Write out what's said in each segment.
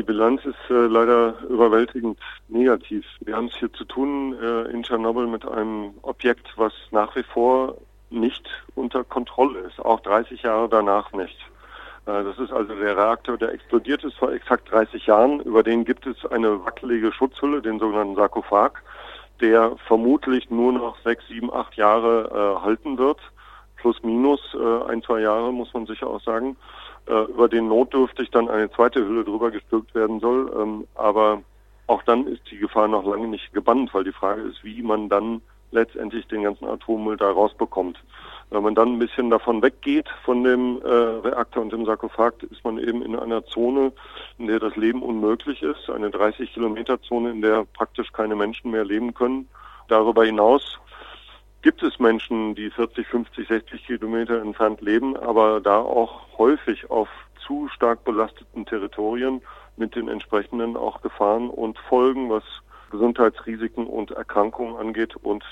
die Bilanz ist äh, leider überwältigend negativ. Wir haben es hier zu tun äh, in Tschernobyl mit einem Objekt, was nach wie vor nicht unter Kontrolle ist, auch 30 Jahre danach nicht. Äh, das ist also der Reaktor, der explodiert ist vor exakt 30 Jahren. Über den gibt es eine wackelige Schutzhülle, den sogenannten Sarkophag, der vermutlich nur noch sechs, sieben, acht Jahre äh, halten wird. Plus minus äh, ein, zwei Jahre, muss man sicher auch sagen. Äh, über den notdürftig dann eine zweite Hülle drüber gestülpt werden soll. Ähm, aber auch dann ist die Gefahr noch lange nicht gebannt, weil die Frage ist, wie man dann letztendlich den ganzen Atommüll da rausbekommt. Wenn man dann ein bisschen davon weggeht, von dem äh, Reaktor und dem Sarkophag, ist man eben in einer Zone, in der das Leben unmöglich ist. Eine 30 Kilometer Zone, in der praktisch keine Menschen mehr leben können. Darüber hinaus gibt es Menschen, die 40, 50, 60 Kilometer entfernt leben, aber da auch häufig auf zu stark belasteten Territorien mit den entsprechenden auch Gefahren und Folgen, was Gesundheitsrisiken und Erkrankungen angeht und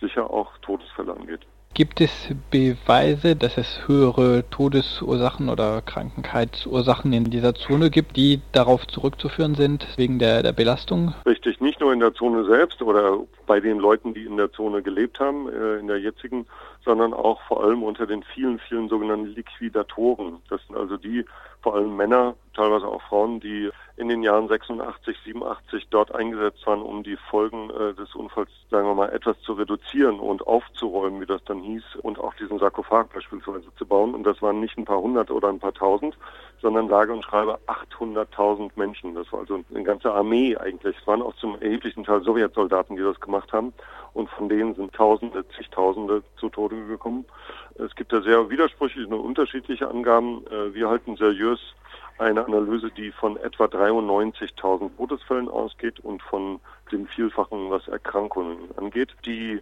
sicher auch Todesfälle angeht. Gibt es Beweise, dass es höhere Todesursachen oder Krankheitsursachen in dieser Zone gibt, die darauf zurückzuführen sind wegen der, der Belastung? Richtig, nicht nur in der Zone selbst oder bei den Leuten, die in der Zone gelebt haben, äh, in der jetzigen, sondern auch vor allem unter den vielen, vielen sogenannten Liquidatoren. Das sind also die, vor allem Männer, teilweise auch Frauen, die in den Jahren 86, 87 dort eingesetzt waren, um die Folgen äh, des Unfalls, sagen wir mal, etwas zu reduzieren und aufzuräumen, wie das dann hieß, und auch diesen Sarkophag beispielsweise zu bauen. Und das waren nicht ein paar hundert oder ein paar tausend, sondern sage und schreibe 800.000 Menschen. Das war also eine ganze Armee eigentlich. Es waren auch zum erheblichen Teil Sowjetsoldaten, die das gemacht haben. Und von denen sind Tausende, zigtausende zu Tode gekommen. Es gibt da sehr widersprüchliche und unterschiedliche Angaben. Äh, wir halten seriös eine Analyse, die von etwa 93.000 Todesfällen ausgeht und von dem Vielfachen, was Erkrankungen angeht. Die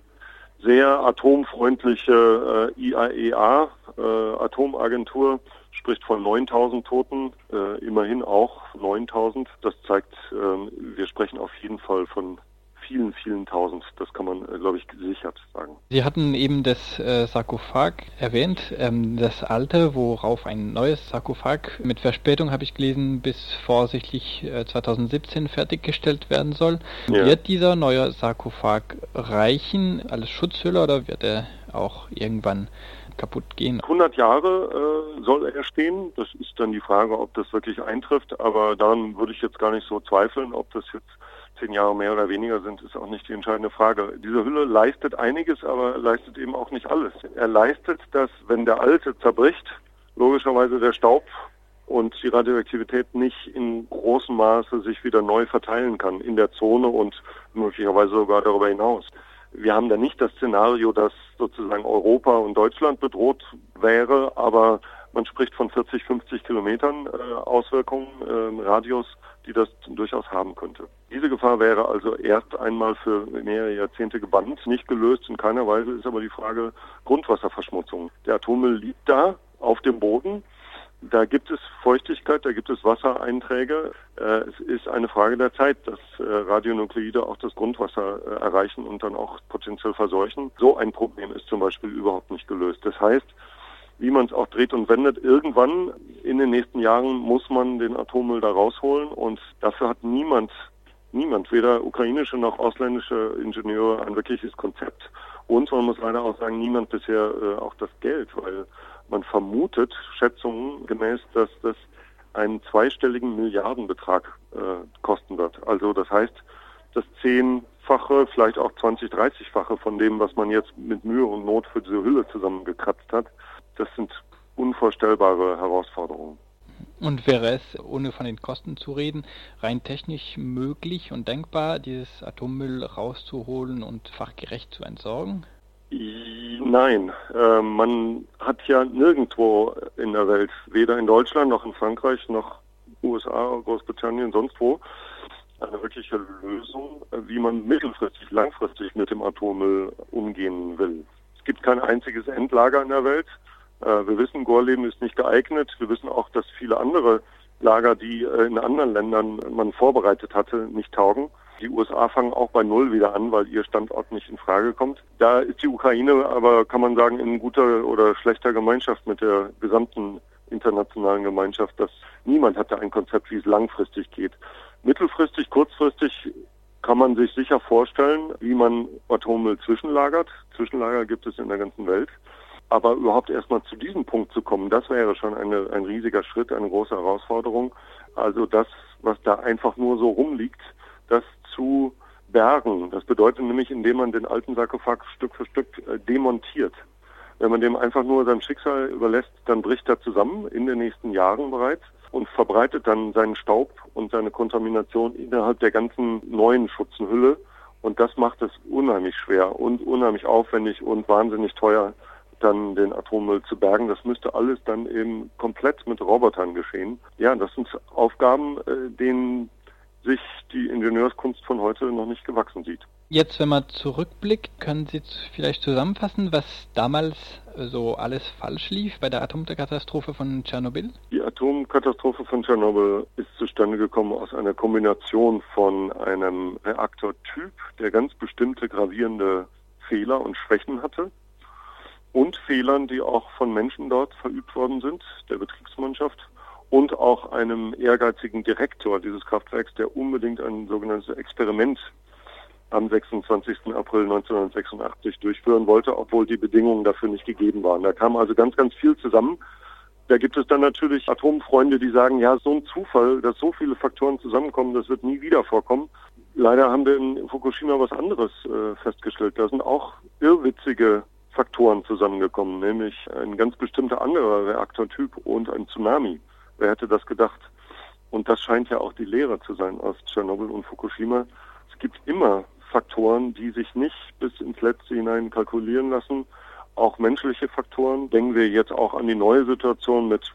sehr atomfreundliche äh, IAEA, e äh, Atomagentur, spricht von 9000 Toten, äh, immerhin auch 9000. Das zeigt, äh, wir sprechen auf jeden Fall von vielen, vielen Tausend. Das kann man, äh, glaube ich, gesichert sagen. Sie hatten eben das äh, Sarkophag erwähnt, ähm, das alte, worauf ein neues Sarkophag mit Verspätung, habe ich gelesen, bis vorsichtig äh, 2017 fertiggestellt werden soll. Ja. Wird dieser neue Sarkophag reichen als Schutzhülle oder wird er auch irgendwann kaputt gehen. 100 Jahre äh, soll er stehen. Das ist dann die Frage, ob das wirklich eintrifft. Aber daran würde ich jetzt gar nicht so zweifeln, ob das jetzt zehn Jahre mehr oder weniger sind, ist auch nicht die entscheidende Frage. Diese Hülle leistet einiges, aber leistet eben auch nicht alles. Er leistet, dass wenn der alte zerbricht, logischerweise der Staub und die Radioaktivität nicht in großem Maße sich wieder neu verteilen kann in der Zone und möglicherweise sogar darüber hinaus. Wir haben da nicht das Szenario, dass sozusagen Europa und Deutschland bedroht wäre, aber man spricht von 40, 50 Kilometern äh, Auswirkungen, äh, Radius, die das durchaus haben könnte. Diese Gefahr wäre also erst einmal für mehrere Jahrzehnte gebannt, nicht gelöst. In keiner Weise ist aber die Frage Grundwasserverschmutzung. Der Atommüll liegt da auf dem Boden. Da gibt es Feuchtigkeit, da gibt es Wassereinträge. Äh, es ist eine Frage der Zeit, dass äh, Radionukleide auch das Grundwasser äh, erreichen und dann auch potenziell verseuchen. So ein Problem ist zum Beispiel überhaupt nicht gelöst. Das heißt, wie man es auch dreht und wendet, irgendwann in den nächsten Jahren muss man den Atommüll da rausholen und dafür hat niemand, niemand, weder ukrainische noch ausländische Ingenieure ein wirkliches Konzept. Und man muss leider auch sagen, niemand bisher äh, auch das Geld, weil man vermutet, Schätzungen gemäß, dass das einen zweistelligen Milliardenbetrag äh, kosten wird. Also das heißt, das zehnfache, vielleicht auch 20, 30-fache von dem, was man jetzt mit Mühe und Not für diese Hülle zusammengekratzt hat, unvorstellbare Herausforderungen. Und wäre es, ohne von den Kosten zu reden, rein technisch möglich und denkbar, dieses Atommüll rauszuholen und fachgerecht zu entsorgen? Nein, äh, man hat ja nirgendwo in der Welt, weder in Deutschland noch in Frankreich noch USA, Großbritannien, sonst wo, eine wirkliche Lösung, wie man mittelfristig, langfristig mit dem Atommüll umgehen will. Es gibt kein einziges Endlager in der Welt. Äh, wir wissen, Gorleben ist nicht geeignet. Wir wissen auch, dass viele andere Lager, die äh, in anderen Ländern man vorbereitet hatte, nicht taugen. Die USA fangen auch bei Null wieder an, weil ihr Standort nicht in Frage kommt. Da ist die Ukraine aber, kann man sagen, in guter oder schlechter Gemeinschaft mit der gesamten internationalen Gemeinschaft, dass niemand hatte ein Konzept, wie es langfristig geht. Mittelfristig, kurzfristig kann man sich sicher vorstellen, wie man Atommüll zwischenlagert. Zwischenlager gibt es in der ganzen Welt. Aber überhaupt erstmal zu diesem Punkt zu kommen, das wäre schon eine, ein riesiger Schritt, eine große Herausforderung. Also das, was da einfach nur so rumliegt, das zu bergen. Das bedeutet nämlich, indem man den alten Sarkophag Stück für Stück äh, demontiert. Wenn man dem einfach nur sein Schicksal überlässt, dann bricht er zusammen in den nächsten Jahren bereits und verbreitet dann seinen Staub und seine Kontamination innerhalb der ganzen neuen Schutzenhülle. Und das macht es unheimlich schwer und unheimlich aufwendig und wahnsinnig teuer, dann den Atommüll zu bergen. Das müsste alles dann eben komplett mit Robotern geschehen. Ja, das sind Aufgaben, äh, denen sich die Ingenieurskunst von heute noch nicht gewachsen sieht. Jetzt, wenn man zurückblickt, können Sie vielleicht zusammenfassen, was damals so alles falsch lief bei der Atomkatastrophe von Tschernobyl? Die Atomkatastrophe von Tschernobyl ist zustande gekommen aus einer Kombination von einem Reaktortyp, der ganz bestimmte gravierende Fehler und Schwächen hatte und Fehlern, die auch von Menschen dort verübt worden sind, der Betriebsmannschaft und auch einem ehrgeizigen Direktor dieses Kraftwerks, der unbedingt ein sogenanntes Experiment am 26. April 1986 durchführen wollte, obwohl die Bedingungen dafür nicht gegeben waren. Da kam also ganz, ganz viel zusammen. Da gibt es dann natürlich Atomfreunde, die sagen, ja, so ein Zufall, dass so viele Faktoren zusammenkommen, das wird nie wieder vorkommen. Leider haben wir in Fukushima was anderes äh, festgestellt. Da sind auch irrwitzige Faktoren zusammengekommen, nämlich ein ganz bestimmter anderer Reaktortyp und ein Tsunami. Wer hätte das gedacht? Und das scheint ja auch die Lehre zu sein aus Tschernobyl und Fukushima. Es gibt immer Faktoren, die sich nicht bis ins Letzte hinein kalkulieren lassen. Auch menschliche Faktoren. Denken wir jetzt auch an die neue Situation mit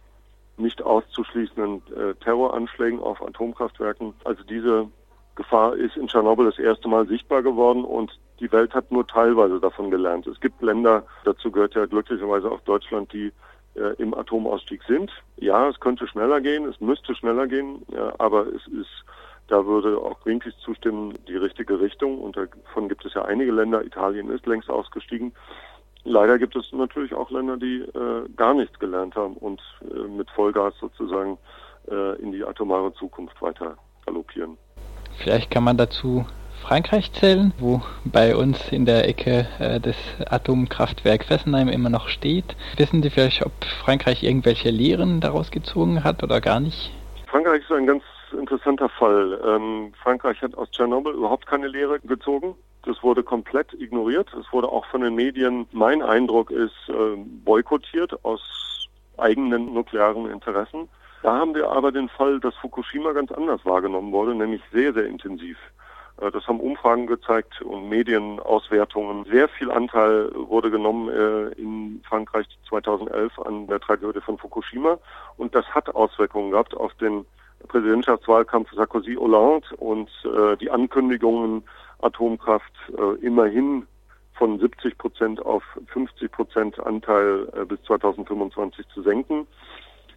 nicht auszuschließenden äh, Terroranschlägen auf Atomkraftwerken. Also diese Gefahr ist in Tschernobyl das erste Mal sichtbar geworden und die Welt hat nur teilweise davon gelernt. Es gibt Länder, dazu gehört ja glücklicherweise auch Deutschland, die äh, im Atomausstieg sind. Ja, es könnte schneller gehen, es müsste schneller gehen, ja, aber es ist, da würde auch Greenpeace zustimmen, die richtige Richtung. Und davon gibt es ja einige Länder. Italien ist längst ausgestiegen. Leider gibt es natürlich auch Länder, die äh, gar nichts gelernt haben und äh, mit Vollgas sozusagen äh, in die atomare Zukunft weiter galoppieren. Vielleicht kann man dazu Frankreich zählen, wo bei uns in der Ecke äh, das Atomkraftwerk Fessenheim immer noch steht. Wissen Sie vielleicht, ob Frankreich irgendwelche Lehren daraus gezogen hat oder gar nicht? Frankreich ist ein ganz interessanter Fall. Ähm, Frankreich hat aus Tschernobyl überhaupt keine Lehre gezogen. Das wurde komplett ignoriert. Es wurde auch von den Medien, mein Eindruck ist, äh, boykottiert aus eigenen nuklearen Interessen. Da haben wir aber den Fall, dass Fukushima ganz anders wahrgenommen wurde, nämlich sehr, sehr intensiv. Äh, das haben Umfragen gezeigt und Medienauswertungen. Sehr viel Anteil wurde genommen äh, in Frankreich 2011 an der Tragödie von Fukushima. Und das hat Auswirkungen gehabt auf den Präsidentschaftswahlkampf Sarkozy-Hollande und äh, die Ankündigungen, Atomkraft immerhin von 70 Prozent auf 50 Prozent Anteil bis 2025 zu senken.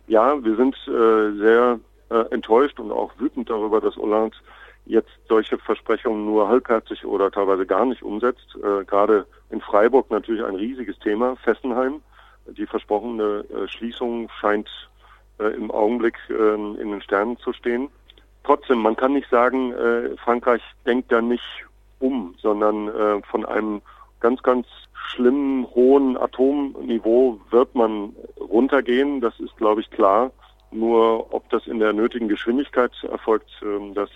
Ja, wir sind sehr enttäuscht und auch wütend darüber, dass Hollande jetzt solche Versprechungen nur halbherzig oder teilweise gar nicht umsetzt. Äh, gerade in Freiburg natürlich ein riesiges Thema. Fessenheim, die versprochene äh, Schließung scheint äh, im Augenblick ähm, in den Sternen zu stehen. Trotzdem, man kann nicht sagen, äh, Frankreich denkt da nicht um, sondern äh, von einem ganz, ganz schlimmen, hohen Atomniveau wird man runtergehen. Das ist, glaube ich, klar. Nur ob das in der nötigen Geschwindigkeit erfolgt, ähm, das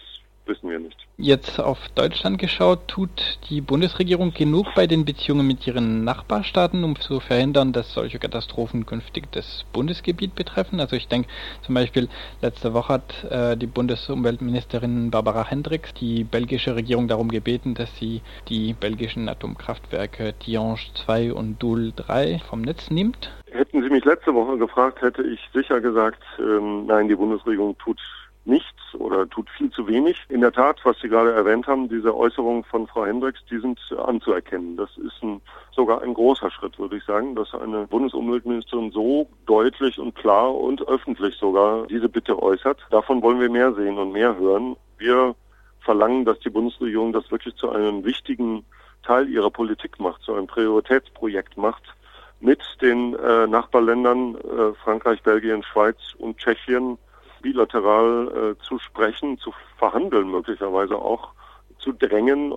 wissen wir nicht. Jetzt auf Deutschland geschaut, tut die Bundesregierung genug bei den Beziehungen mit ihren Nachbarstaaten, um zu verhindern, dass solche Katastrophen künftig das Bundesgebiet betreffen? Also ich denke zum Beispiel, letzte Woche hat äh, die Bundesumweltministerin Barbara Hendricks die belgische Regierung darum gebeten, dass sie die belgischen Atomkraftwerke Tihange 2 und Doel 3 vom Netz nimmt. Hätten Sie mich letzte Woche gefragt, hätte ich sicher gesagt, ähm, nein, die Bundesregierung tut nichts oder tut viel zu wenig. In der Tat, was Sie gerade erwähnt haben, diese Äußerungen von Frau Hendricks, die sind anzuerkennen. Das ist ein, sogar ein großer Schritt, würde ich sagen, dass eine Bundesumweltministerin so deutlich und klar und öffentlich sogar diese Bitte äußert. Davon wollen wir mehr sehen und mehr hören. Wir verlangen, dass die Bundesregierung das wirklich zu einem wichtigen Teil ihrer Politik macht, zu einem Prioritätsprojekt macht, mit den äh, Nachbarländern äh, Frankreich, Belgien, Schweiz und Tschechien bilateral äh, zu sprechen, zu verhandeln, möglicherweise auch zu drängen,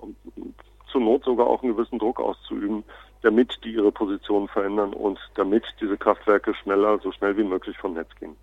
zur Not sogar auch einen gewissen Druck auszuüben, damit die ihre Position verändern und damit diese Kraftwerke schneller, so schnell wie möglich vom Netz gehen.